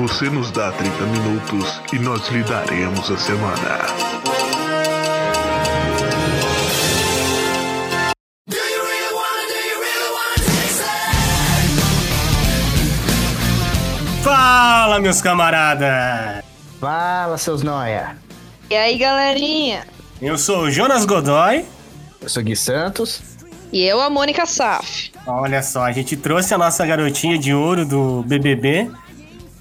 Você nos dá 30 minutos e nós lhe daremos a semana. Fala, meus camaradas! Fala, seus noia. E aí, galerinha? Eu sou o Jonas Godoy. Eu sou Gui Santos. E eu, a Mônica Saf. Olha só, a gente trouxe a nossa garotinha de ouro do BBB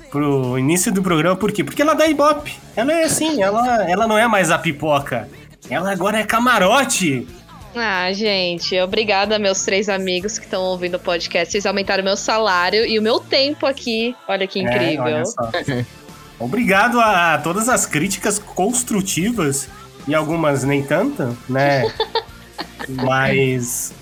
pro início do programa, por quê? Porque ela dá ibope. Ela é assim, ela, ela não é mais a pipoca. Ela agora é camarote. Ah, gente, obrigada, meus três amigos que estão ouvindo o podcast. Vocês aumentaram meu salário e o meu tempo aqui. Olha que incrível. É, olha só. Obrigado a todas as críticas construtivas e algumas nem tanto, né? Mas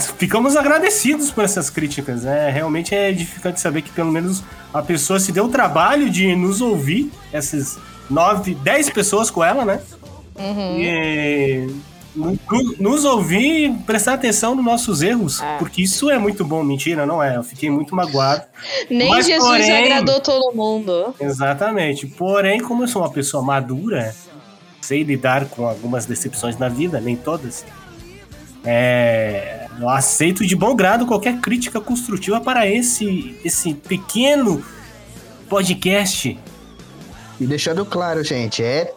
ficamos agradecidos por essas críticas. É, realmente é edificante saber que pelo menos a pessoa se deu o trabalho de nos ouvir, essas nove, dez pessoas com ela, né? Uhum. E no- nos ouvir e prestar atenção nos nossos erros, É. porque isso é muito bom. Mentira, não é? Eu fiquei muito magoado. Nem Mas, Jesus porém- agradou todo mundo. Exatamente. Porém, como eu sou uma pessoa madura, sei lidar com algumas decepções na vida, nem todas. É, eu aceito de bom grado qualquer crítica construtiva para esse, esse pequeno podcast. E deixando claro, gente, é.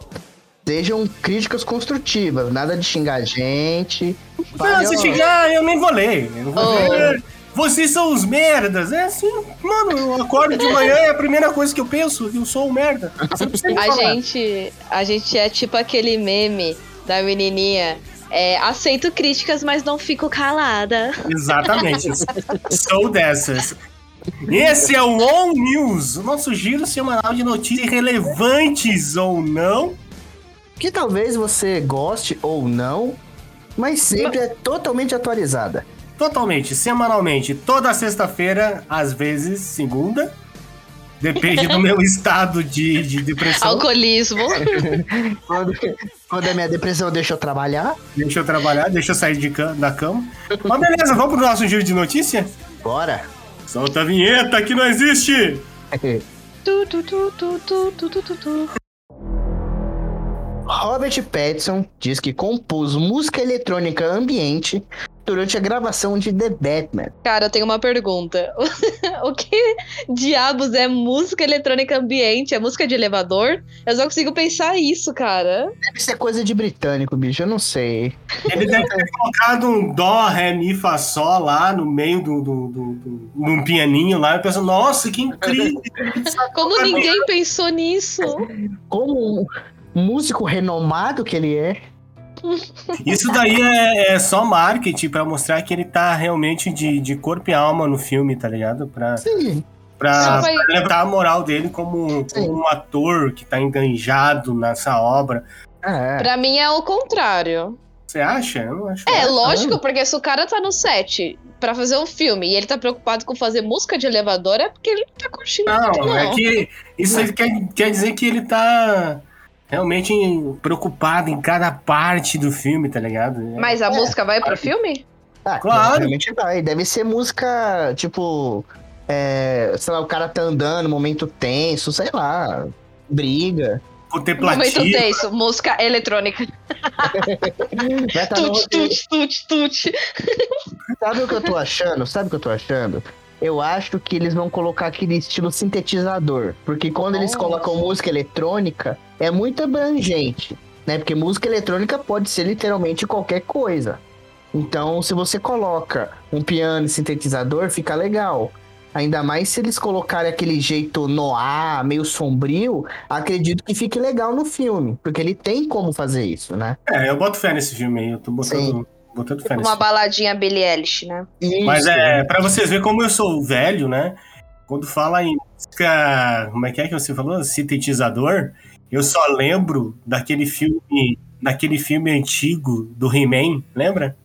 Sejam críticas construtivas, nada de xingar a gente. Não, se chegar, eu nem vou ler. Eu não vou Oh. ler. Vocês são os merdas. É assim, mano, eu acordo de manhã e a primeira coisa que eu penso, eu sou um merda. A falar. gente, a gente é tipo aquele meme da menininha. É, aceito críticas, mas não fico calada. Exatamente. Sou dessas. Esse é o On News, o nosso giro semanal de notícias relevantes ou não. Que talvez você goste ou não, mas sempre é totalmente atualizada. Totalmente, semanalmente, toda sexta-feira, às vezes segunda. Depende do meu estado de, de depressão. Alcoolismo. quando, quando a minha depressão deixa eu trabalhar. Deixa eu trabalhar, deixa eu sair de da cama. Mas beleza, vamos pro nosso giro de notícia? Bora. Solta a vinheta que não existe! tu, tu, tu, tu, tu, tu, tu, tu. Robert Pattinson diz que compôs música eletrônica ambiente durante a gravação de The Batman. Cara, eu tenho uma pergunta. o que diabos é música eletrônica ambiente? É música de elevador? Eu só consigo pensar isso, cara. Deve ser coisa de britânico, bicho, eu não sei. Ele deve ter colocado um dó, ré, mi, fá, sol lá no meio do, do, do, do- num pianinho lá. E pensou, nossa, que incrível! Como ninguém pensou nisso? Como um músico renomado que ele é. Isso daí é, é só marketing pra mostrar que ele tá realmente de, de corpo e alma no filme, tá ligado? Pra, Sim. pra, vai- pra levantar a moral dele como, como um ator que tá enganjado nessa obra. É. Pra mim é o contrário. Você acha? Eu acho. É, lógico, porque se o cara tá no set pra fazer um filme e ele tá preocupado com fazer música de elevador, é porque ele não tá curtindo. Não, não. é que isso aí quer, quer dizer que ele tá realmente preocupado em cada parte do filme, tá ligado? Mas a música vai pro filme? Ah, Claro. Realmente vai. Deve ser música, tipo. É, sei lá, o cara tá andando, momento tenso, sei lá. Briga. Momento Contemplativo. tenso, música eletrônica. No Tut, tut, tut, tut. Sabe o que eu tô achando? Sabe o que eu tô achando? Eu acho que eles vão colocar aquele estilo sintetizador. Porque quando eles Nossa. colocam música eletrônica, é muito abrangente. Né? Porque música eletrônica pode ser literalmente qualquer coisa. Então, se você coloca um piano e sintetizador, fica legal. Ainda mais se eles colocarem aquele jeito noir, meio sombrio, acredito que fique legal no filme. Porque ele tem como fazer isso, né? É, eu boto fé nesse filme aí. Eu tô botando, Sim. Botando fé nesse Uma baladinha Billie Eilish, né? Mas Isso. é, pra vocês verem como eu sou velho, né? Quando fala em música. Como é que é que você falou? Sintetizador. Eu só lembro daquele filme. Daquele filme antigo do He-Man, lembra?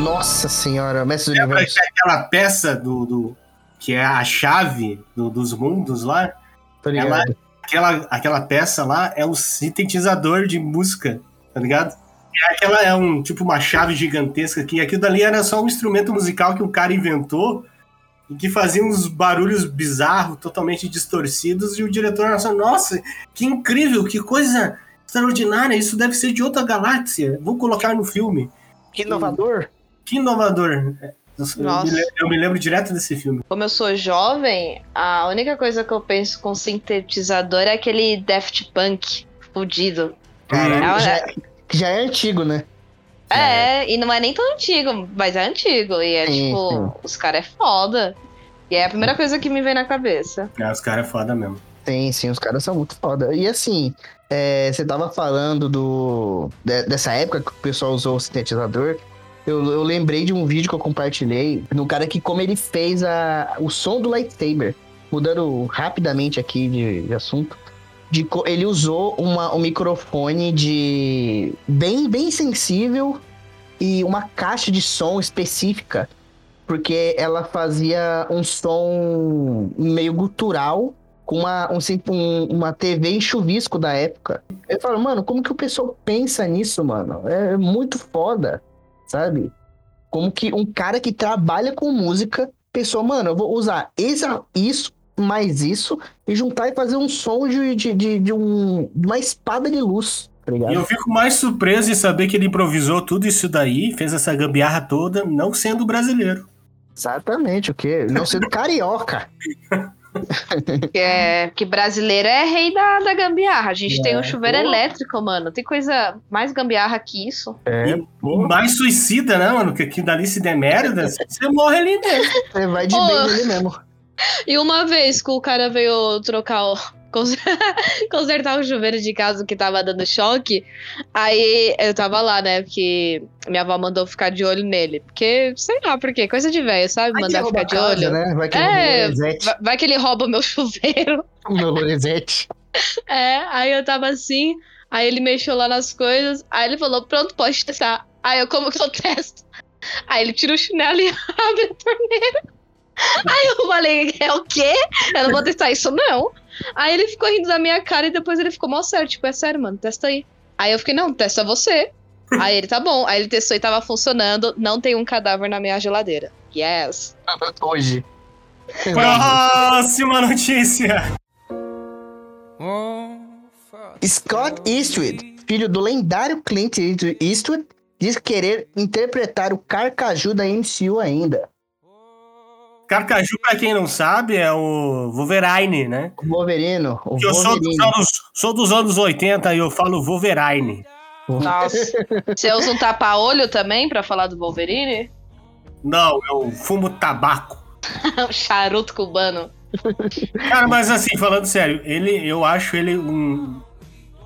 Nossa senhora, Mestre do Universo. que aquela peça do, do- que é a chave do- dos mundos lá? Ela- Aquela, aquela peça lá é um sintetizador de música, tá ligado? Aquela é um tipo uma chave gigantesca que aquilo dali era só um instrumento musical que um cara inventou e que fazia uns barulhos bizarros, totalmente distorcidos, e o diretor achou, nossa, que incrível, que coisa extraordinária, isso deve ser de outra galáxia, vou colocar no filme. Que inovador. Que inovador. Eu, me, le- eu me lembro direto desse filme. Como eu sou jovem, a única coisa que eu penso com sintetizador é aquele Daft Punk fudido. Cara, Hum. já, já é antigo, né? É, e não é nem tão antigo, mas é antigo. E é Sim, tipo, sim. os caras é foda. E é a primeira coisa que me vem na cabeça. Ah, os caras é foda mesmo. Sim, sim, os caras são muito foda. E assim, é, você tava falando do de- dessa época que o pessoal usou o sintetizador. Eu, eu lembrei de um vídeo que eu compartilhei no cara que como ele fez a, o som do lightsaber. Mudando rapidamente aqui de, de assunto. De, ele usou uma, um microfone de bem, bem sensível e uma caixa de som específica. Porque ela fazia um som meio gutural com uma, um- uma TV em chuvisco da época. Eu falo, mano, como que o pessoal pensa nisso, mano? É muito foda, sabe? Como que um cara que trabalha com música pensou, mano, eu vou usar esse, isso, mais isso, e juntar e fazer um som de, de, de, de um, uma espada de luz, tá? E eu fico mais surpreso em saber que ele improvisou tudo isso daí, fez essa gambiarra toda, não sendo brasileiro. Exatamente, o quê? Não sendo carioca. Que, é, que brasileiro é rei da, da gambiarra. A gente tem um chuveiro pô. elétrico, mano. Tem coisa mais gambiarra que isso. É, E mais suicida, né, mano? Que, que dali se der merda, você morre ali mesmo. Você vai de Ô. bem nele mesmo. E uma vez que o cara veio trocar o. cons- Consertar o chuveiro de casa que tava dando choque. Aí eu tava lá, né? Porque minha avó mandou ficar de olho nele. Porque, sei lá por quê, coisa de velho, sabe? Vai Mandar ficar de casa, olho. Né? Vai que ele É, rouba o Lorenzetti. Vai- Vai que ele rouba o meu chuveiro. O meu Lorenzetti. É, aí eu tava assim, aí ele mexeu lá nas coisas, aí ele falou, pronto, pode testar. Aí eu, como que eu testo? Aí ele tira o chinelo e abre a torneira. Aí eu falei, é o quê? Eu não vou testar isso, não. Aí ele ficou rindo da minha cara e depois ele ficou mal sério, tipo, é sério, mano, testa aí. Aí eu fiquei, não, testa você. Aí ele, tá bom. Aí ele testou e tava funcionando, não tem um cadáver na minha geladeira. Yes. Hoje. Próxima notícia. Scott Eastwood, filho do lendário Clint Eastwood, diz querer interpretar o Carcaju da MCU ainda. Carcaju, pra quem não sabe, é o Wolverine, né? O Wolverino, o eu sou dos, anos, sou dos anos 80 e eu falo Wolverine. Nossa. Você usa um tapa-olho também pra falar do Wolverine? Não, eu fumo tabaco. um charuto cubano. Cara, mas assim, falando sério, ele, eu acho ele um-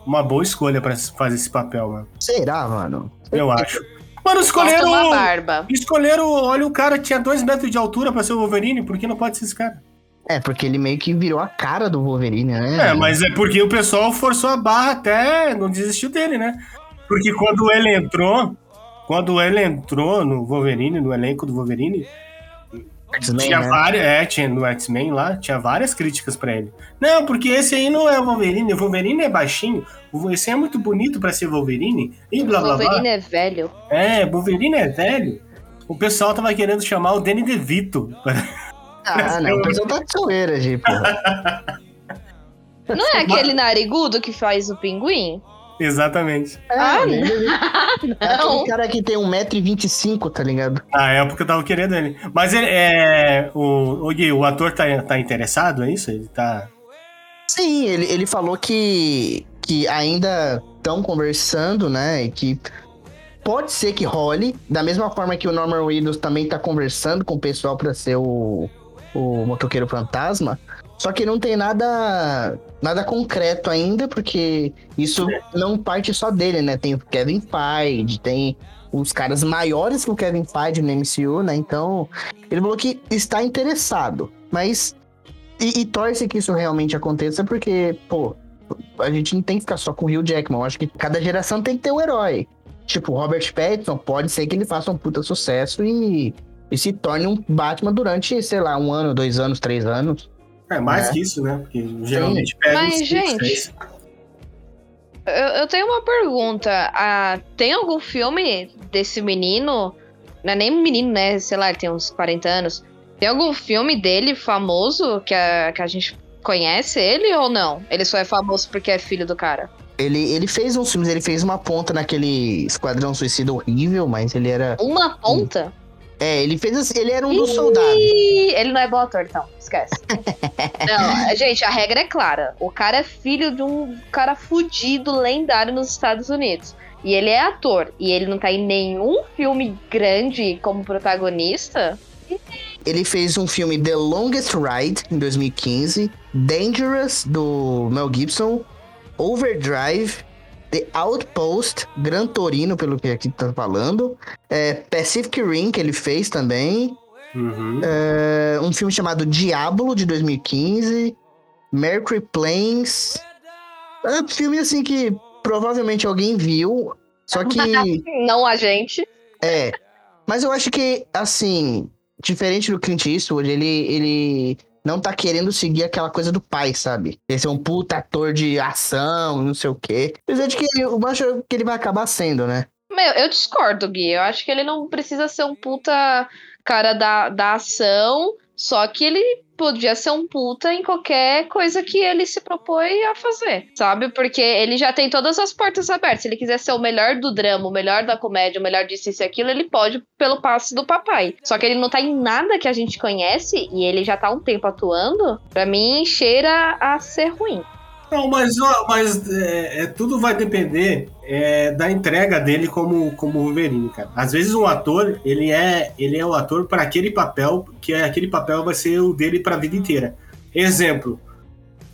uma boa escolha pra fazer esse papel, mano. Será, mano? Eu acho. Mano, escolheram. uma o- barba. Escolheram, olha, o cara tinha dois metros de altura pra ser o Wolverine, por que não pode ser esse cara? É, porque ele meio que virou a cara do Wolverine, né? É, mas é porque o pessoal forçou a barra até não desistiu dele, né? Porque quando ele entrou, quando ele entrou no Wolverine, no elenco do Wolverine, tinha né? várias, é, tinha no X-Men lá, tinha várias críticas pra ele. Não, porque esse aí não é o Wolverine, o Wolverine é baixinho, esse é muito bonito pra ser Wolverine, e blá blá blá. Wolverine é velho. É, Wolverine é velho. O pessoal tava querendo chamar o Danny DeVito. Ah, não, o pessoal tá de zoeira, porra. Não é aquele narigudo que faz o pinguim? Exatamente. É, Ah, né? É Não. aquele cara que tem 1,25m, tá ligado? Na época eu tava querendo ele. Mas ele é. O, o Gui, o ator tá, tá interessado, é isso? Ele tá. Sim, ele, ele falou que, que ainda estão conversando, né? E que pode ser que role, da mesma forma que o Norman Reedus também tá conversando com o pessoal pra ser o, o motoqueiro fantasma. Só que não tem nada nada concreto ainda, porque isso não parte só dele, né? Tem o Kevin Feige, tem os caras maiores que o Kevin Feige no MCU, né? Então, ele falou que está interessado, mas e, e torce que isso realmente aconteça, porque, pô, a gente não tem que ficar só com o Hugh Jackman. Eu acho que cada geração tem que ter um herói. Tipo, o Robert Pattinson, pode ser que ele faça um puta sucesso e, e se torne um Batman durante, sei lá, um ano, dois anos, três anos. É mais É. que isso, né? Porque geralmente pega Mas, gente. Eu, eu tenho uma pergunta. Ah, tem algum filme desse menino? Não é nem um menino, né? Sei lá, ele tem uns 40 anos. Tem algum filme dele famoso que a, que a gente conhece ele ou não? Ele só é famoso porque é filho do cara? Ele, ele fez uns filmes, ele fez uma ponta naquele Esquadrão Suicida horrível, mas ele era. Uma ponta? É, ele fez assim, ele era um dos soldados. Ih, Ele não é bom ator, então. Esquece. não, gente, a regra é clara. O cara é filho de um cara fudido, lendário nos Estados Unidos. E ele é ator. E ele não tá em nenhum filme grande como protagonista. Ele fez um filme The Longest Ride, em 2015. Dangerous, do Mel Gibson. Overdrive. The Outpost, Gran Torino, pelo que aqui tá falando. É, Pacific Rim, que ele fez também. Uhum. É, um filme chamado Diablo, de 2015. Mercury Plains. É um filme assim que provavelmente alguém viu. Só que. Não a gente. É. Mas eu acho que, assim, diferente do Clint Eastwood, ele, ele não tá querendo seguir aquela coisa do pai, sabe? Ele ser um puta ator de ação, não sei o quê. Apesar de que eu acho que ele vai acabar sendo, né? Meu, eu discordo, Gui. Eu acho que ele não precisa ser um puta cara da, da ação, só que ele podia ser um puta em qualquer coisa que ele se propõe a fazer, sabe? Porque ele já tem todas as portas abertas. Se ele quiser ser o melhor do drama, o melhor da comédia, o melhor disso e aquilo, ele pode pelo passe do papai. Só que ele não tá em nada que a gente conhece e ele já tá um tempo atuando. Pra mim, cheira a ser ruim. Não, mas, mas é, é, tudo vai depender é, da entrega dele como, como Wolverine, cara. Às vezes um ator, ele é, ele é o ator para aquele papel, que é, aquele papel vai ser o dele para a vida inteira. Exemplo,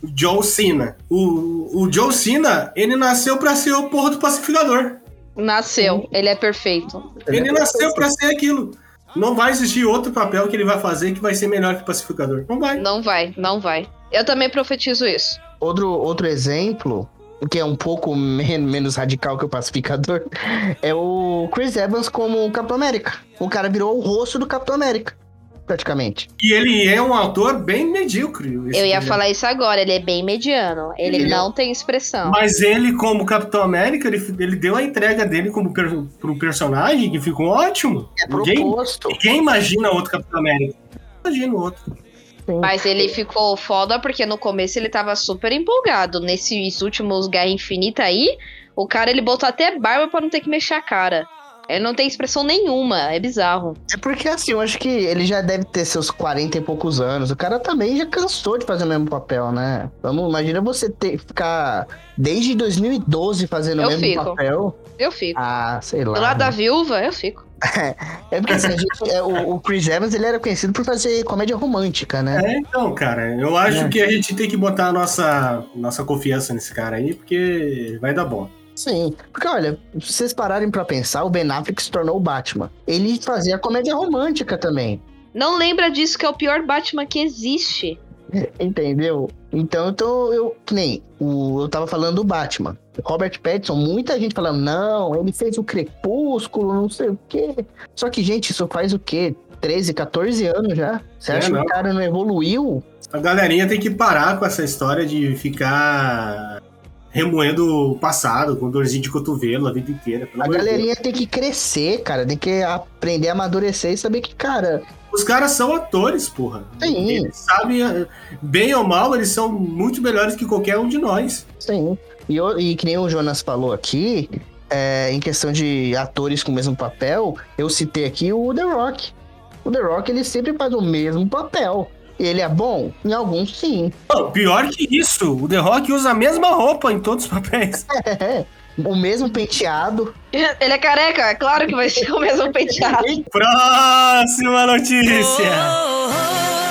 o John Cena. O, o John Cena, ele nasceu para ser o porra do pacificador. Nasceu, ele é perfeito. Ele nasceu para ser aquilo. Não vai existir outro papel que ele vai fazer que vai ser melhor que o pacificador. Não vai. Não vai, não vai. Eu também profetizo isso. Outro, outro exemplo, que é um pouco men menos radical que o Pacificador, é o Chris Evans como Capitão América. O cara virou o rosto do Capitão América, praticamente. E ele é um ator bem medíocre. Eu ia filme. falar isso agora, ele é bem mediano. Ele Ele é- não tem expressão. Mas ele, como Capitão América, ele, ele deu a entrega dele como per, pro personagem, que ficou ótimo. É Ninguém, proposto. ninguém imagina outro Capitão América. Imagina o outro. Mas ele ficou foda porque no começo ele tava super empolgado. Nesses últimos Guerra Infinita aí, o cara ele botou até barba pra não ter que mexer a cara. Ele não tem expressão nenhuma, é bizarro. É porque assim, eu acho que ele já deve ter seus 40 e poucos anos. O cara também já cansou de fazer o mesmo papel, né? Vamos, imagina você ter, ficar desde 2012 fazendo Eu o mesmo fico. papel. Eu fico. Ah, sei lá. Do lado da viúva, eu fico. É porque assim, a gente- é, o, o Chris Evans ele era conhecido por fazer comédia romântica, né? É, então, cara, eu acho É. que a gente tem que botar a nossa, nossa confiança nesse cara aí, porque vai dar bom. Sim. Porque olha, se vocês pararem pra pensar, o Ben Affleck se tornou o Batman. Ele fazia comédia romântica também. Não lembra disso que é o pior Batman que existe. Entendeu? Então, então eu. Que nem o, eu tava falando do Batman. Robert Pattinson, muita gente falando, não, ele fez o Crepúsculo, não sei o quê. Só que, gente, isso faz o quê? 13, 14 anos já? Você É, acha que não. o cara não evoluiu? A galerinha tem que parar com essa história de ficar remoendo o passado, com dorzinho de cotovelo a vida inteira. A de Deus. galerinha tem que crescer, cara. Tem que aprender a amadurecer e saber que, cara, Os caras são atores, porra. Sim. Eles sabem, eh, bem ou mal, eles são muito melhores que qualquer um de nós. sim. E, eu- e que nem o Jonas falou aqui, é, em questão de atores com o mesmo papel, eu citei aqui o The Rock. O The Rock, ele sempre faz o mesmo papel. Ele é bom? Em alguns, sim. Não, pior que isso, o The Rock usa a mesma roupa em todos os papéis. o mesmo penteado. Ele é careca, é claro que vai ser o mesmo penteado. Próxima notícia!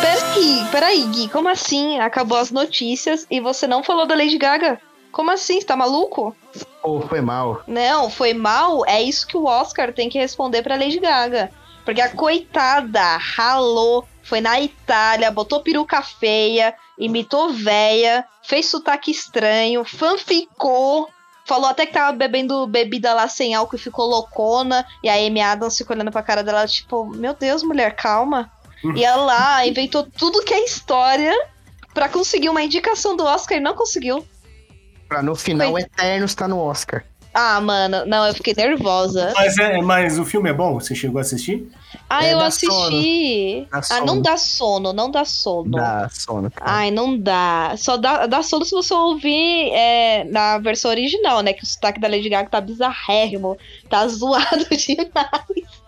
Peraí, peraí, Gui, como assim? Acabou as notícias e você não falou da Lady Gaga? Como assim? Você tá maluco? Pô, foi mal. Não, foi mal. É isso que o Oscar tem que responder pra Lady Gaga. Porque a coitada ralou, foi na Itália, botou peruca feia, imitou véia, fez sotaque estranho, fanficou. Falou até que tava bebendo bebida lá sem álcool e ficou loucona. E a Amy Adams ficou olhando pra cara dela, tipo, meu Deus, mulher, calma. E ela lá inventou tudo que é história pra conseguir uma indicação do Oscar e não conseguiu. Pra no final, Eternos tá no Oscar. Ah, mano, não, eu fiquei nervosa. Mas, é, mas o filme é bom? Você chegou a assistir? Ah, É, eu assisti. Ah, não dá sono, não dá sono. Dá sono, cara. Ai, não dá. Só dá, dá sono se você ouvir é, na versão original, né? Que o sotaque da Lady Gaga tá bizarrérrimo. Tá zoado demais.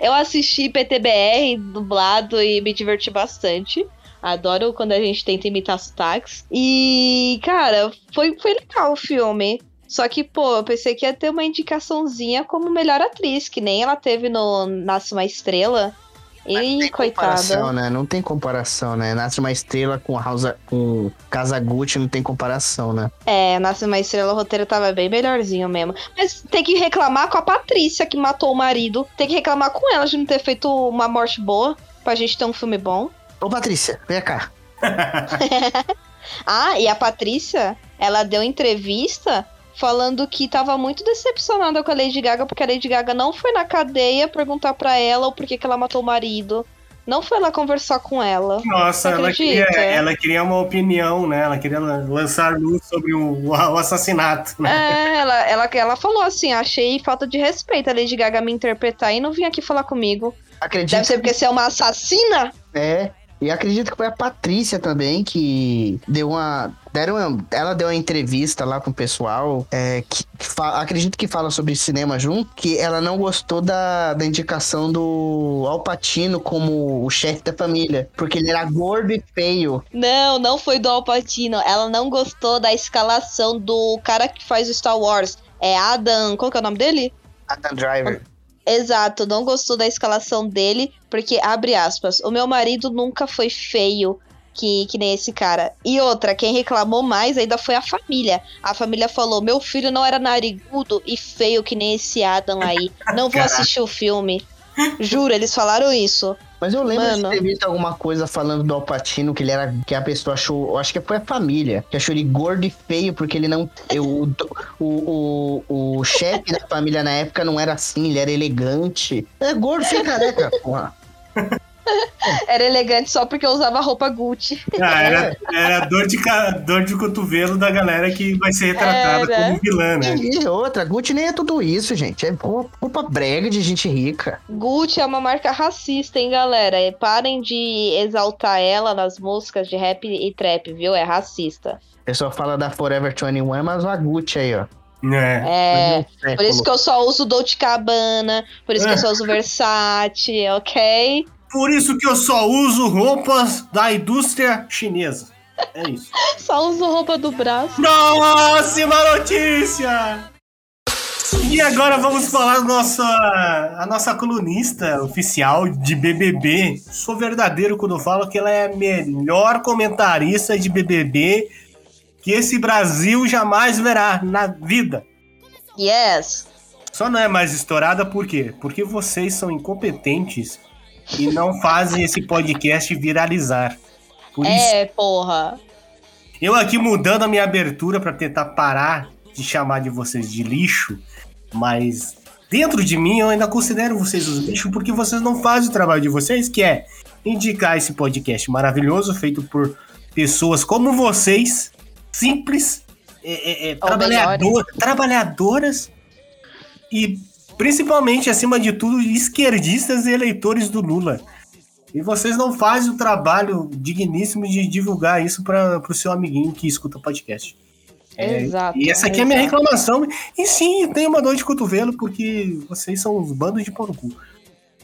Eu assisti PTBR dublado e me diverti bastante. Adoro quando a gente tenta imitar sotaques. E, cara, foi, foi legal o filme. Só que, pô, eu pensei que ia ter uma indicaçãozinha como melhor atriz, que nem ela teve no Nasce uma Estrela. E, coitada. né? Não tem comparação, né? Nasce uma estrela com House, com Casa Gucci, não tem comparação, né? É, Nasce uma Estrela, o roteiro tava bem melhorzinho mesmo. Mas tem que reclamar com a Patrícia, que matou o marido. Tem que reclamar com ela de não ter feito uma morte boa, pra gente ter um filme bom. Ô, Patrícia, vem cá. Ah, e a Patrícia, ela deu entrevista falando que tava muito decepcionada com a Lady Gaga, porque a Lady Gaga não foi na cadeia perguntar pra ela o porquê que ela matou o marido. Não foi lá conversar com ela. Nossa, ela queria, ela queria uma opinião, né? Ela queria lan- lançar luz sobre o, o assassinato, né? É, ela, ela, ela falou assim: achei falta de respeito a Lady Gaga me interpretar e não vir aqui falar comigo. Acredito Deve ser porque você é uma assassina? É, e acredito que foi a Patrícia também que deu uma. Deram uma- ela deu uma entrevista lá com o pessoal. é, que, que fa- acredito que fala sobre cinema junto. Que ela não gostou da, da indicação do Alpatino como o chefe da família. Porque ele era gordo e feio. Não, não foi do Alpatino. Ela não gostou da escalação do cara que faz o Star Wars. É Adam. Qual que é o nome dele? Adam Driver. Exato, não gostou da escalação dele, porque, abre aspas, o meu marido nunca foi feio que, que nem esse cara. E outra, quem reclamou mais ainda foi a família. A família falou: meu filho não era narigudo e feio que nem esse Adam aí. Não vou Caraca. assistir o filme. Juro, eles falaram isso. Mas eu lembro Mano. de ter visto alguma coisa falando do Alpatino que ele era. que a pessoa achou. Eu acho que foi a família. Que achou ele gordo e feio, porque ele não. eu- o, o, o, o chefe da família na época não era assim, ele era elegante. É gordo sem careca, porra. Era elegante só porque eu usava roupa Gucci. Ah, era, era dor, de, dor de cotovelo da galera que vai ser retratada Era. como vilã, né? E outra, Gucci nem é tudo isso, gente. É roupa brega de gente rica. Gucci é uma marca racista, hein, galera? E parem de exaltar ela nas músicas de rap e trap, viu? É racista. O pessoal fala da Forever 21, mas a Gucci aí, ó. É. É. Por isso que eu só uso Dolce Gabbana, por isso que eu só uso Versace, ok? Por isso que eu só uso roupas da indústria chinesa. É isso. Só uso roupa do braço. Próxima notícia! E agora vamos falar da nossa, a nossa colunista oficial de BBB. Sou verdadeiro quando falo que ela é a melhor comentarista de BBB que esse Brasil jamais verá na vida. Yes. Só não é mais estourada por quê? Porque vocês são incompetentes e não fazem esse podcast viralizar. Por isso É, porra. eu aqui mudando a minha abertura pra tentar parar de chamar de vocês de lixo, mas dentro de mim eu ainda considero vocês os lixos porque vocês não fazem o trabalho de vocês, que é indicar esse podcast maravilhoso feito por pessoas como vocês, simples, é, é, é, Ou trabalhador- trabalhadoras e principalmente, acima de tudo, esquerdistas e eleitores do Lula. E vocês não fazem o trabalho digníssimo de divulgar isso para o seu amiguinho que escuta o podcast. É, Exato. E essa aqui é a minha reclamação. E sim, tem uma dor de cotovelo, porque vocês são uns bandos de pau no cu.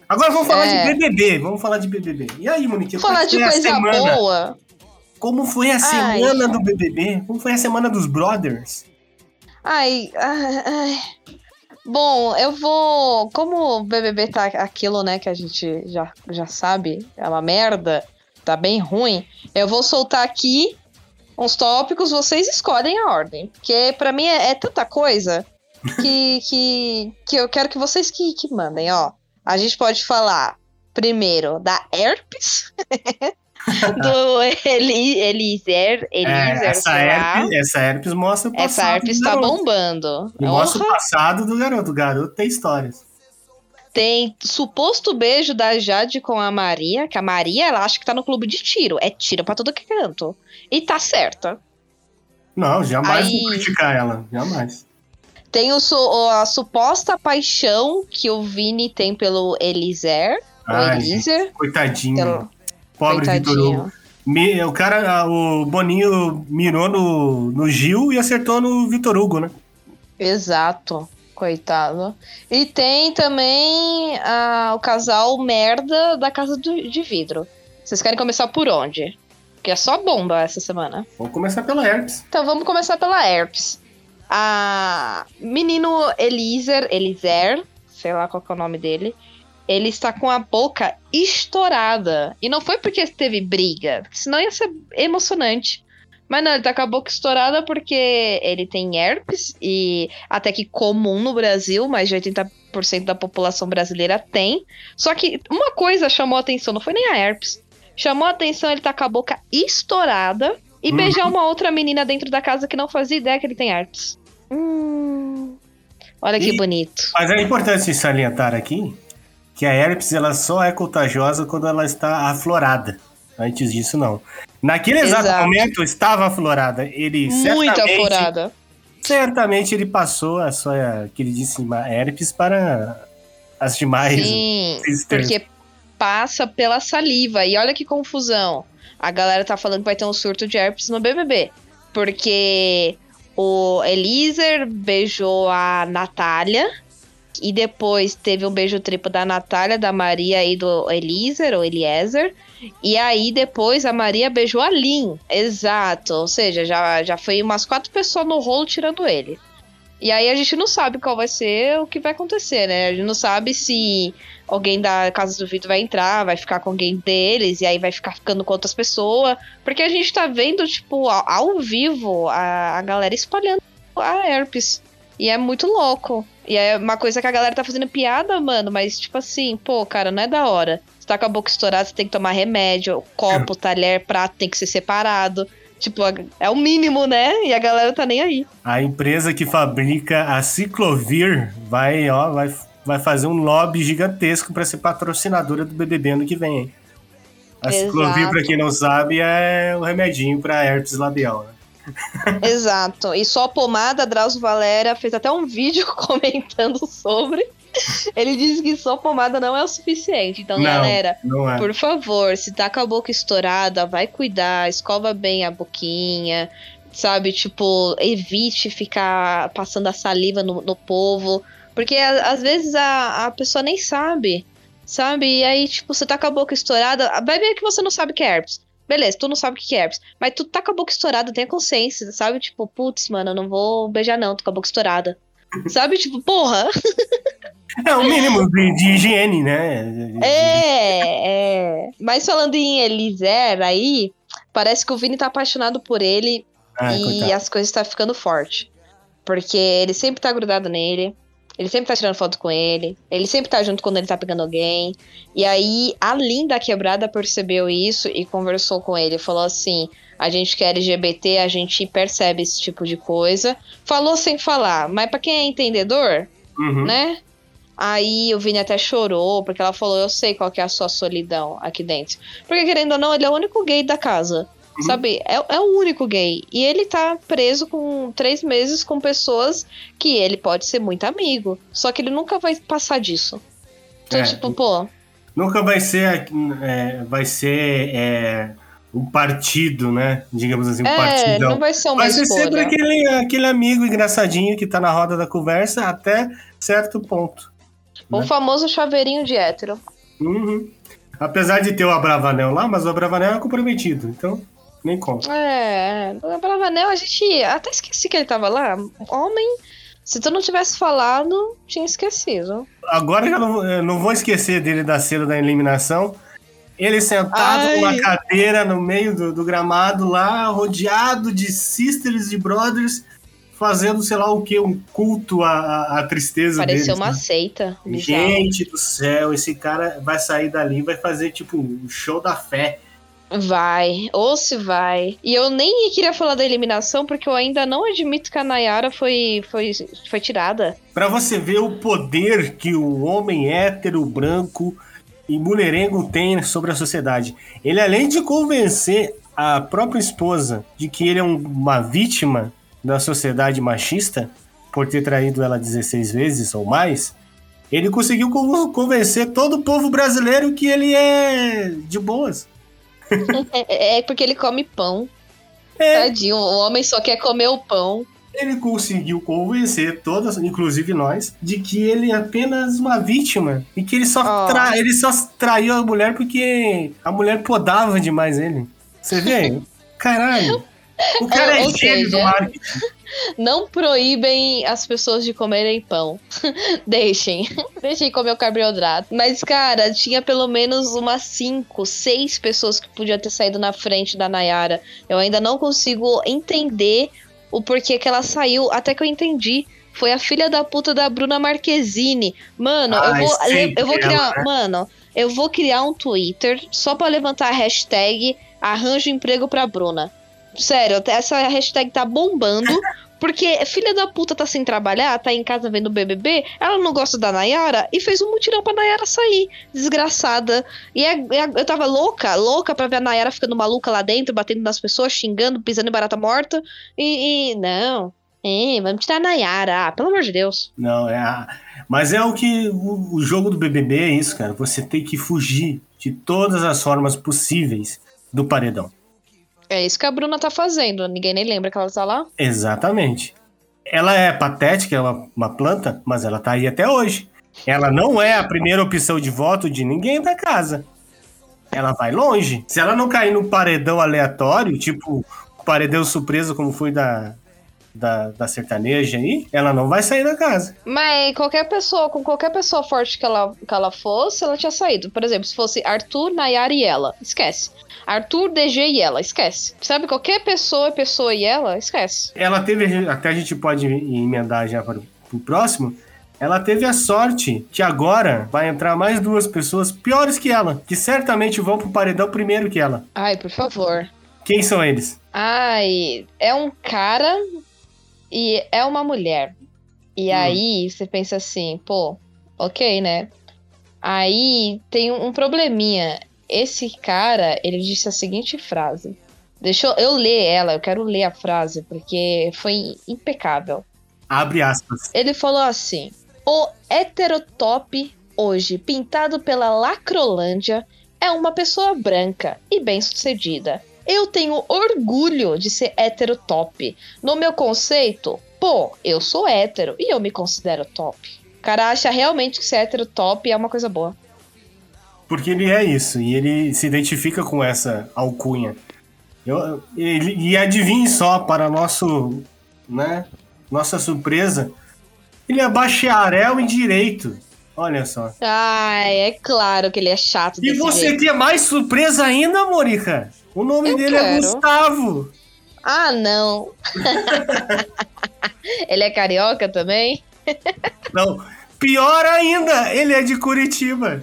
Agora vamos falar É. de BBB. Vamos falar de BBB. E aí, Monique? Falar como de foi a coisa semana? boa. Como foi a Ai. semana do BBB? Como foi a semana dos Brothers? Ai, ai, ai. Bom, eu vou. Como o BBB tá aquilo, né, que a gente já, já sabe, é uma merda, tá bem ruim, eu vou soltar aqui uns tópicos, vocês escolhem a ordem. Porque pra mim é, é tanta coisa que, que, que eu quero que vocês que, que mandem, ó. A gente pode falar primeiro da herpes. do Eli, Eliezer, É, Eliezer, essa, herpes, essa herpes mostra o passado. Essa herpes tá bombando. Mostra o passado do garoto. O garoto tem histórias. Tem suposto beijo da Jade com a Maria, que a Maria, ela acha que tá no clube de tiro. É tiro pra todo que canto. E tá certa. Não, jamais Aí- vou criticar ela. Jamais. Tem o a suposta paixão que o Vini tem pelo Elizer. O Ai, Eliezer. Coitadinho. Pelo... Pobre Vitor Hugo. O cara, o Boninho mirou no, no Gil e acertou no Vitor Hugo, né? Exato. Coitado. E tem também ah, o casal merda da Casa do- de Vidro. Vocês querem começar por onde? Porque é só bomba essa semana. Vamos começar pela Herpes. Então vamos começar pela herpes. A menino Elizer, Elizer, sei lá qual que é o nome dele, ele está com a boca estourada. E não foi porque teve briga, senão ia ser emocionante. Mas não, ele tá com a boca estourada porque ele tem herpes, e até que comum no Brasil, mais de 80% da população brasileira tem. Só que uma coisa chamou a atenção, não foi nem a herpes. Chamou a atenção ele tá com a boca estourada e Uhum. beijar uma outra menina dentro da casa que não fazia ideia que ele tem herpes. Hum. Olha que E- bonito. Mas é importante salientar aqui que a herpes ela só é contagiosa quando ela está aflorada. Antes disso, não. Naquele exato, Exato. momento estava aflorada. Ele Muito aflorada. certamente ele passou a sua queridíssima herpes para as demais. Sim, existentes. porque passa pela saliva. E olha que confusão. A galera tá falando que vai ter um surto de herpes no BBB. Porque o Eliezer beijou a Natália. E depois teve um beijo triplo da Natália, da Maria e do Eliezer, ou Eliezer. E aí depois a Maria beijou a Lin. Exato. Ou seja, já, já foi umas quatro pessoas no rolo tirando ele. E aí a gente não sabe qual vai ser o que vai acontecer, né? A gente não sabe se alguém da Casa do Vitor vai entrar, vai ficar com alguém deles, e aí vai ficar ficando com outras pessoas. Porque a gente tá vendo, tipo, ao, ao vivo, a, a galera espalhando a herpes. E é muito louco. E é uma coisa que a galera tá fazendo piada, mano, mas tipo assim, pô, cara, não é da hora. Você tá com a boca estourada, você tem que tomar remédio, copo, talher, prato tem que ser separado. Tipo, é o mínimo, né? E a galera tá nem aí. A empresa que fabrica a Ciclovir vai, ó, vai, vai fazer um lobby gigantesco para ser patrocinadora do BBB ano que vem. hein? A Exato. Ciclovir, para quem não sabe, é o remedinho para herpes labial. Né? Exato. E só pomada, Drauzio Valera fez até um vídeo comentando sobre. Ele disse que só pomada não é o suficiente. Então, Não. galera, Não é? por favor, se tá com a boca estourada, vai cuidar, escova bem a boquinha, sabe? Tipo, evite ficar passando a saliva no, no povo. Porque a- às vezes a, a pessoa nem sabe, sabe? E aí, tipo, você tá com a boca estourada, vai ver que você não sabe o que é herpes. Beleza, tu não sabe o que é herpes. Mas tu tá com a boca estourada, tenha consciência, sabe? Tipo, putz, mano, eu não vou beijar não, tô com a boca estourada. Sabe? Tipo, porra. É o mínimo de, de higiene, né? É, é. Mas falando em Elizer aí, parece que o Vini tá apaixonado por ele Ah, e coitado. as coisas tá ficando forte. Porque ele sempre tá grudado nele. Ele sempre tá tirando foto com ele. Ele sempre tá junto quando ele tá pegando alguém. E aí, a Linda Quebrada percebeu isso e conversou com ele. Falou assim: a gente que é LGBT, a gente percebe esse tipo de coisa. Falou sem falar, mas pra quem é entendedor, Uhum. né? Aí o Vini até chorou, porque ela falou: Eu sei qual que é a sua solidão aqui dentro. Porque, querendo ou não, ele é o único gay da casa. Uhum. Sabe? É, é o único gay. E ele tá preso com três meses com pessoas que ele pode ser muito amigo. Só que ele nunca vai passar disso. Então, É. tipo, pô. Nunca vai ser, é, vai ser é, um partido, né? Digamos assim, um É, partidão. não vai ser uma Vai ser sempre aquele, aquele amigo engraçadinho que tá na roda da conversa até certo ponto. O né? famoso chaveirinho de hétero. Uhum. Apesar de ter o Abravanel lá, mas o Abravanel é comprometido, então nem conta. É, o Bravanel, a gente. Até esqueci que ele tava lá. Homem, se tu não tivesse falado, tinha esquecido. Agora eu já não, eu não vou esquecer dele da cena da eliminação. Ele sentado Ai. numa cadeira no meio do, do gramado lá, rodeado de sisters e brothers, fazendo sei lá o que, um culto à, à- tristeza Pareceu deles, uma né? seita. bizarro. Gente do céu, esse cara vai sair dali e vai fazer tipo um show da fé. Vai, ou se vai. E eu nem queria falar da eliminação, porque eu ainda não admito que a Nayara foi, foi, foi tirada. Pra você ver o poder que o homem hétero, branco e mulherengo tem sobre a sociedade. Ele, além de convencer a própria esposa de que ele é um- uma vítima da sociedade machista por ter traído ela 16 vezes ou mais, ele conseguiu con- convencer todo o povo brasileiro que ele é de boas. É, é porque ele come pão. É, Tadinho, o homem só quer comer o pão. ele conseguiu convencer todas, inclusive nós, de que ele é apenas uma vítima e que ele só, Oh. tra- ele só traiu a mulher porque a mulher podava demais ele. Você vê? Caralho. O cara é Ou gênio do marketing. Não proíbem as pessoas de comerem pão. Deixem. Deixem comer o carboidrato. Mas, cara, tinha pelo menos umas 5, 6 pessoas que podiam ter saído na frente da Nayara. Eu ainda não consigo entender o porquê que ela saiu. Até que eu entendi. Foi a filha da puta da Bruna Marquezine. Mano, eu Ai, vou, sempre eu vou ela, criar. né? Mano, eu vou criar um Twitter só pra levantar a hashtag arranjo emprego pra Bruna. Sério, essa hashtag tá bombando. Porque filha da puta tá sem trabalhar, tá em casa vendo BBB, ela não gosta da Nayara e fez um mutirão pra Nayara sair. Desgraçada. E é- é- eu tava louca, louca pra ver a Nayara ficando maluca lá dentro, batendo nas pessoas, xingando, pisando em barata morta. E, e não. É, vamos tirar a Nayara. Ah, pelo amor de Deus. Não, é a... Mas é o que o, o jogo do BBB é isso, cara. Você tem que fugir de todas as formas possíveis do paredão. É isso que a Bruna tá fazendo. Ninguém nem lembra que ela tá lá. Exatamente. Ela é patética, é uma, uma planta, mas ela tá aí até hoje. Ela não é a primeira opção de voto de ninguém da casa. Ela vai longe. Se ela não cair no paredão aleatório, tipo o paredão surpresa como foi da, da, da sertaneja aí, ela não vai sair da casa. Mas qualquer pessoa, com qualquer pessoa forte que ela, que ela fosse, ela tinha saído. Por exemplo, se fosse Arthur, Nayara e ela, esquece. Arthur, DG e ela, esquece. Sabe, qualquer pessoa, pessoa e ela, esquece. Ela teve, até a gente pode emendar já para o próximo. Ela teve a sorte que agora vai entrar mais duas pessoas piores que ela, que certamente vão pro paredão primeiro que ela. Ai, por favor. Quem são eles? Ai, é um cara e é uma mulher. E Hum. aí você pensa assim, pô, ok, né? Aí tem um probleminha. Esse cara, ele disse a seguinte frase. Deixa eu, eu ler ela, eu quero ler a frase, porque foi impecável. Abre aspas. Ele falou assim: O heterotop hoje, pintado pela Lacrolândia, é uma pessoa branca e bem-sucedida. Eu tenho orgulho de ser heterotop. No meu conceito, pô, eu sou hétero e eu me considero top. O cara acha realmente que ser hétero top é uma coisa boa. Porque ele é isso, e ele se identifica com essa alcunha. Eu, ele, e adivinhe só, para nosso, né, nossa surpresa, ele é bacharel em direito. Olha só. Ai, é claro que ele é chato E você jeito. quer mais surpresa ainda, Morica? O nome Eu dele é quero. Gustavo. Ah, não. ele é carioca também? Não, pior ainda, ele é de Curitiba.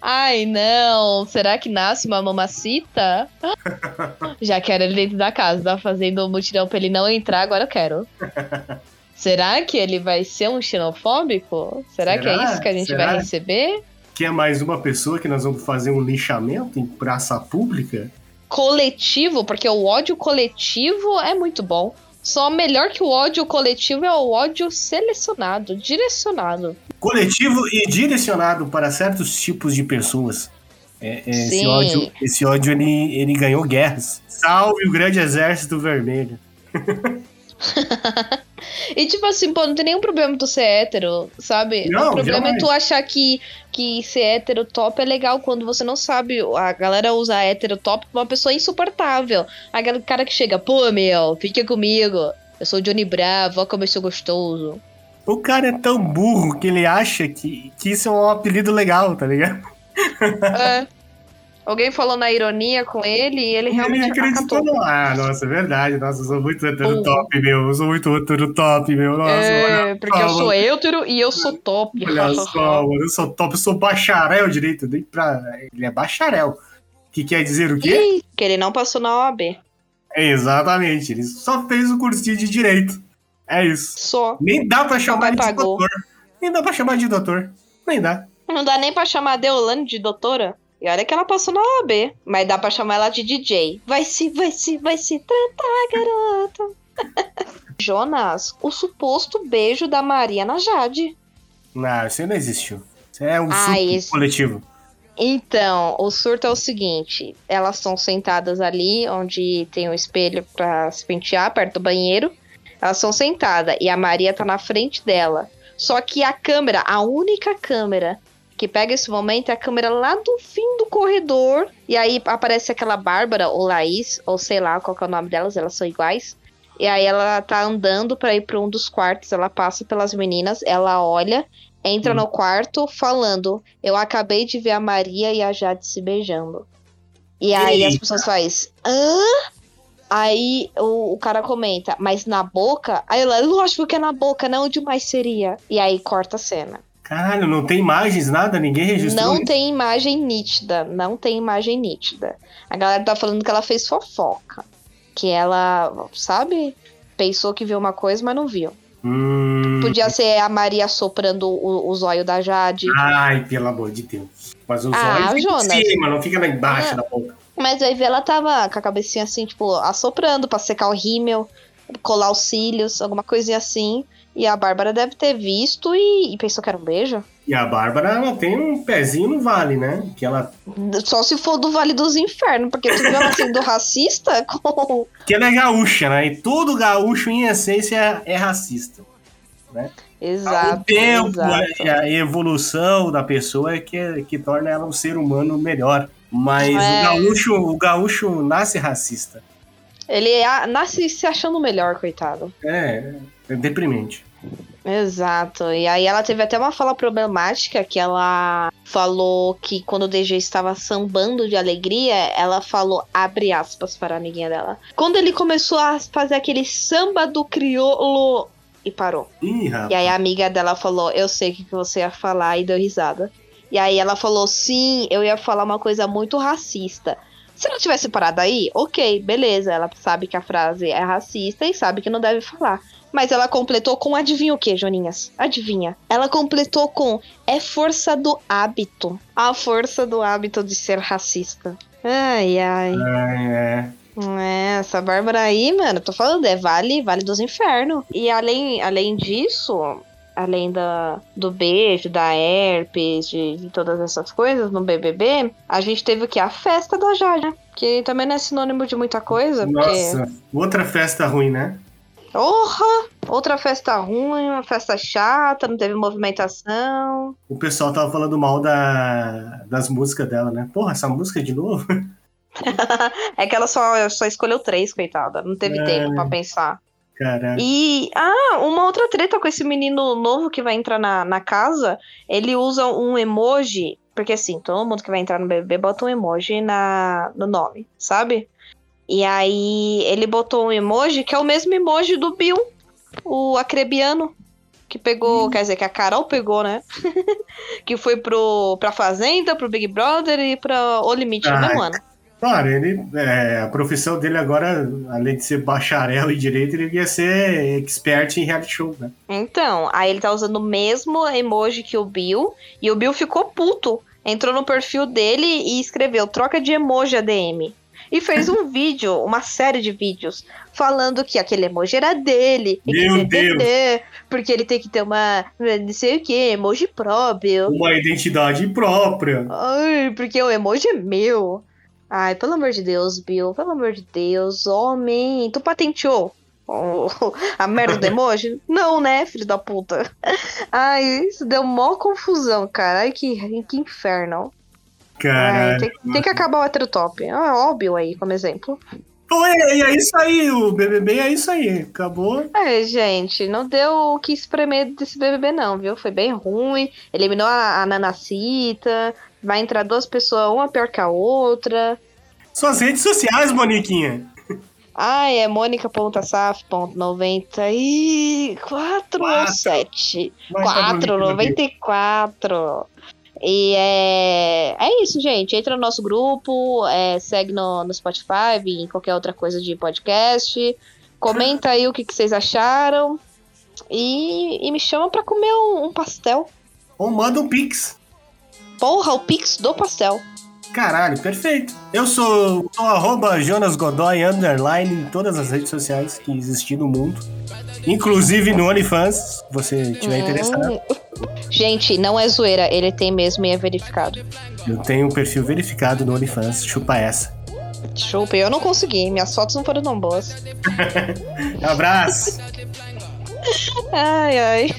Ai, não. Será que nasce uma mamacita? Já quero ele dentro da casa. Tá fazendo um mutirão pra ele não entrar, agora eu quero. Será que ele vai ser um xenofóbico? Será, que é Será? isso que a gente Será? vai receber? Que é mais uma pessoa que nós vamos fazer um lixamento em praça pública? Coletivo, porque o ódio coletivo é muito bom. Só melhor que o ódio coletivo é o ódio selecionado, direcionado. Coletivo e direcionado para certos tipos de pessoas. É, é, esse ódio, esse ódio ele, ele ganhou guerras. Salve o grande exército vermelho. E tipo assim, pô, não tem nenhum problema tu ser hétero, sabe? Não, o problema jamais. é tu achar que, que ser hétero top é legal quando você não sabe. A galera usa hétero top pra uma pessoa insuportável. Aquele cara que chega, pô, meu, fica comigo. Eu sou o Johnny Bravo, olha como eu sou gostoso. O cara é tão burro que ele acha que, que isso é um apelido legal, tá ligado? é. Alguém falou na ironia com ele e ele realmente ele acreditou. No... Ah, nossa, é verdade. Nossa, eu sou muito hétero top, meu. Eu sou muito hétero top, meu. Nossa, É, olha porque eu sou hétero e eu sou top. Olha só, mano, eu sou top, eu sou bacharel direito. Nem pra... Ele é bacharel. Que quer dizer o quê? Ih, que ele não passou na OAB. Exatamente, ele só fez o cursinho de direito. É isso. Só. Nem dá pra chamar ele de pagou. doutor. Nem dá pra chamar de doutor. Nem dá. Não dá nem pra chamar a Deolane de doutora? E olha que ela passou na OAB. Mas dá pra chamar ela de DJ. Vai se, vai se, vai se tratar, garoto. Jonas, o suposto beijo da Maria na Jade. Não, isso não existiu. Isso é um Ah, surto esse- coletivo. Então, o surto é o seguinte: elas estão sentadas ali, onde tem um espelho pra se pentear, perto do banheiro. Elas estão sentadas e a Maria tá na frente dela. Só que a câmera, a única câmera que pega esse momento é a câmera lá do fim do corredor. E aí aparece aquela Bárbara ou Laís, ou sei lá qual que é o nome delas, elas são iguais. E aí ela tá andando pra ir pra um dos quartos, ela passa pelas meninas, ela olha, entra Hum. no quarto falando: Eu acabei de ver a Maria e a Jade se beijando. E aí as Eita. pessoas fazem: Hã? Aí o, o cara comenta, mas na boca? Aí ela, lógico que é na boca, não onde mais seria? E aí corta a cena. Caralho, não tem imagens, nada? Ninguém registrou Não isso? tem imagem nítida, não tem imagem nítida. A galera tá falando que ela fez fofoca. Que ela, sabe? Pensou que viu uma coisa, mas não viu. Hum... Podia ser a Maria soprando o, o zóio da Jade. Ai, pelo amor de Deus. Mas os Ah, olhos ficam Jonas. em cima, não fica lá embaixo Ah. da boca. Mas aí ela tava com a cabecinha assim, tipo, assoprando pra secar o rímel, colar os cílios, alguma coisinha assim. E a Bárbara deve ter visto e, e pensou que era um beijo. E a Bárbara, ela tem um pezinho no vale, né? Que ela, Só se for do Vale dos Infernos, porque tu viu ela sendo racista com. que ela é gaúcha, né? E todo gaúcho, em essência, é racista. Exato. o tempo, exato. a evolução da pessoa é que, que torna ela um ser humano melhor. Mas É. o, gaúcho, o gaúcho nasce racista. Ele é- nasce se achando melhor, coitado. É, é deprimente. Exato. E aí ela teve até uma fala problemática que ela falou que quando o DG estava sambando de alegria, ela falou abre aspas para a amiguinha dela. Quando ele começou a fazer aquele samba do crioulo e parou. Ih, E aí a amiga dela falou, eu sei o que que você ia falar e deu risada. E aí ela falou, sim, eu ia falar uma coisa muito racista. Se ela tivesse parado aí, ok, beleza. Ela sabe que a frase é racista e sabe que não deve falar. Mas ela completou com adivinha o que, Joninhas? Adivinha. Ela completou com é força do hábito. A força do hábito de ser racista. Ai, ai. É, É, essa Bárbara aí, mano, tô falando, é Vale, Vale dos Infernos. E além, além disso, além da, do beijo, da herpes, de, de todas essas coisas no BBB, a gente teve o que? A festa da Jade, né? Que também não é sinônimo de muita coisa, porque... Nossa, outra festa ruim, né? Porra! Outra festa ruim, uma festa chata, não teve movimentação. O pessoal tava falando mal da, das músicas dela, né? Porra, essa música de novo? É que ela só, só escolheu três, coitada. Não teve É. tempo pra pensar. Caraca. E, ah, uma outra treta com esse menino novo que vai entrar na, na casa, ele usa um emoji, porque assim, todo mundo que vai entrar no BBB bota um emoji na, no nome, sabe? E aí ele botou um emoji que é o mesmo emoji do Bill, o acrebiano, que pegou, quer dizer, que a Carol pegou, né? que foi pro, pra Fazenda, pro Big Brother e pra O Limite no Ah, mesmo ano. Claro, ele, é, a profissão dele agora, além de ser bacharel em direito, ele ia ser expert em reality show, né? Então, aí ele tá usando o mesmo emoji que o Bill, e o Bill ficou puto. Entrou no perfil dele e escreveu troca de emoji ADM. E fez um vídeo, uma série de vídeos, falando que aquele emoji era dele. Meu TTT, Porque ele tem que ter uma, não sei o que, emoji próprio. Uma identidade própria. Ai, porque o emoji é meu. Ai, pelo amor de Deus, Bill, pelo amor de Deus, homem, tu patenteou a merda do emoji? Não, né, filho da puta? Ai, isso deu mó confusão, cara. Ai, que, que inferno. Ai, tem, tem, que acabar o heterotop. É óbvio aí, como exemplo. Então é, e é, isso aí, o BBB é isso aí, acabou. É, gente, não deu o que espremer desse BBB não, viu? Foi bem ruim, eliminou a, a Nanacita, vai entrar duas pessoas, uma pior que a outra. Suas redes sociais, Moniquinha. Ah, é monica.saf.94 ou 7. 4,94. E é, é isso, gente. Entra no nosso grupo, é, segue no, no Spotify, em qualquer outra coisa de podcast. Comenta aí o que, que vocês acharam. E, e me chama pra comer um, um pastel. Ou manda um pix. Porra, o Pix do pastel. Caralho, perfeito. Eu sou o Jonas Godoy, underline, em todas as redes sociais que existem no mundo. Inclusive no OnlyFans, se você tiver interessado. Hum. Gente, não é zoeira, ele tem mesmo e é verificado. Eu tenho um perfil verificado no OnlyFans, chupa essa. Chupa, eu não consegui, minhas fotos não foram tão boas. Abraço! Ai, ai.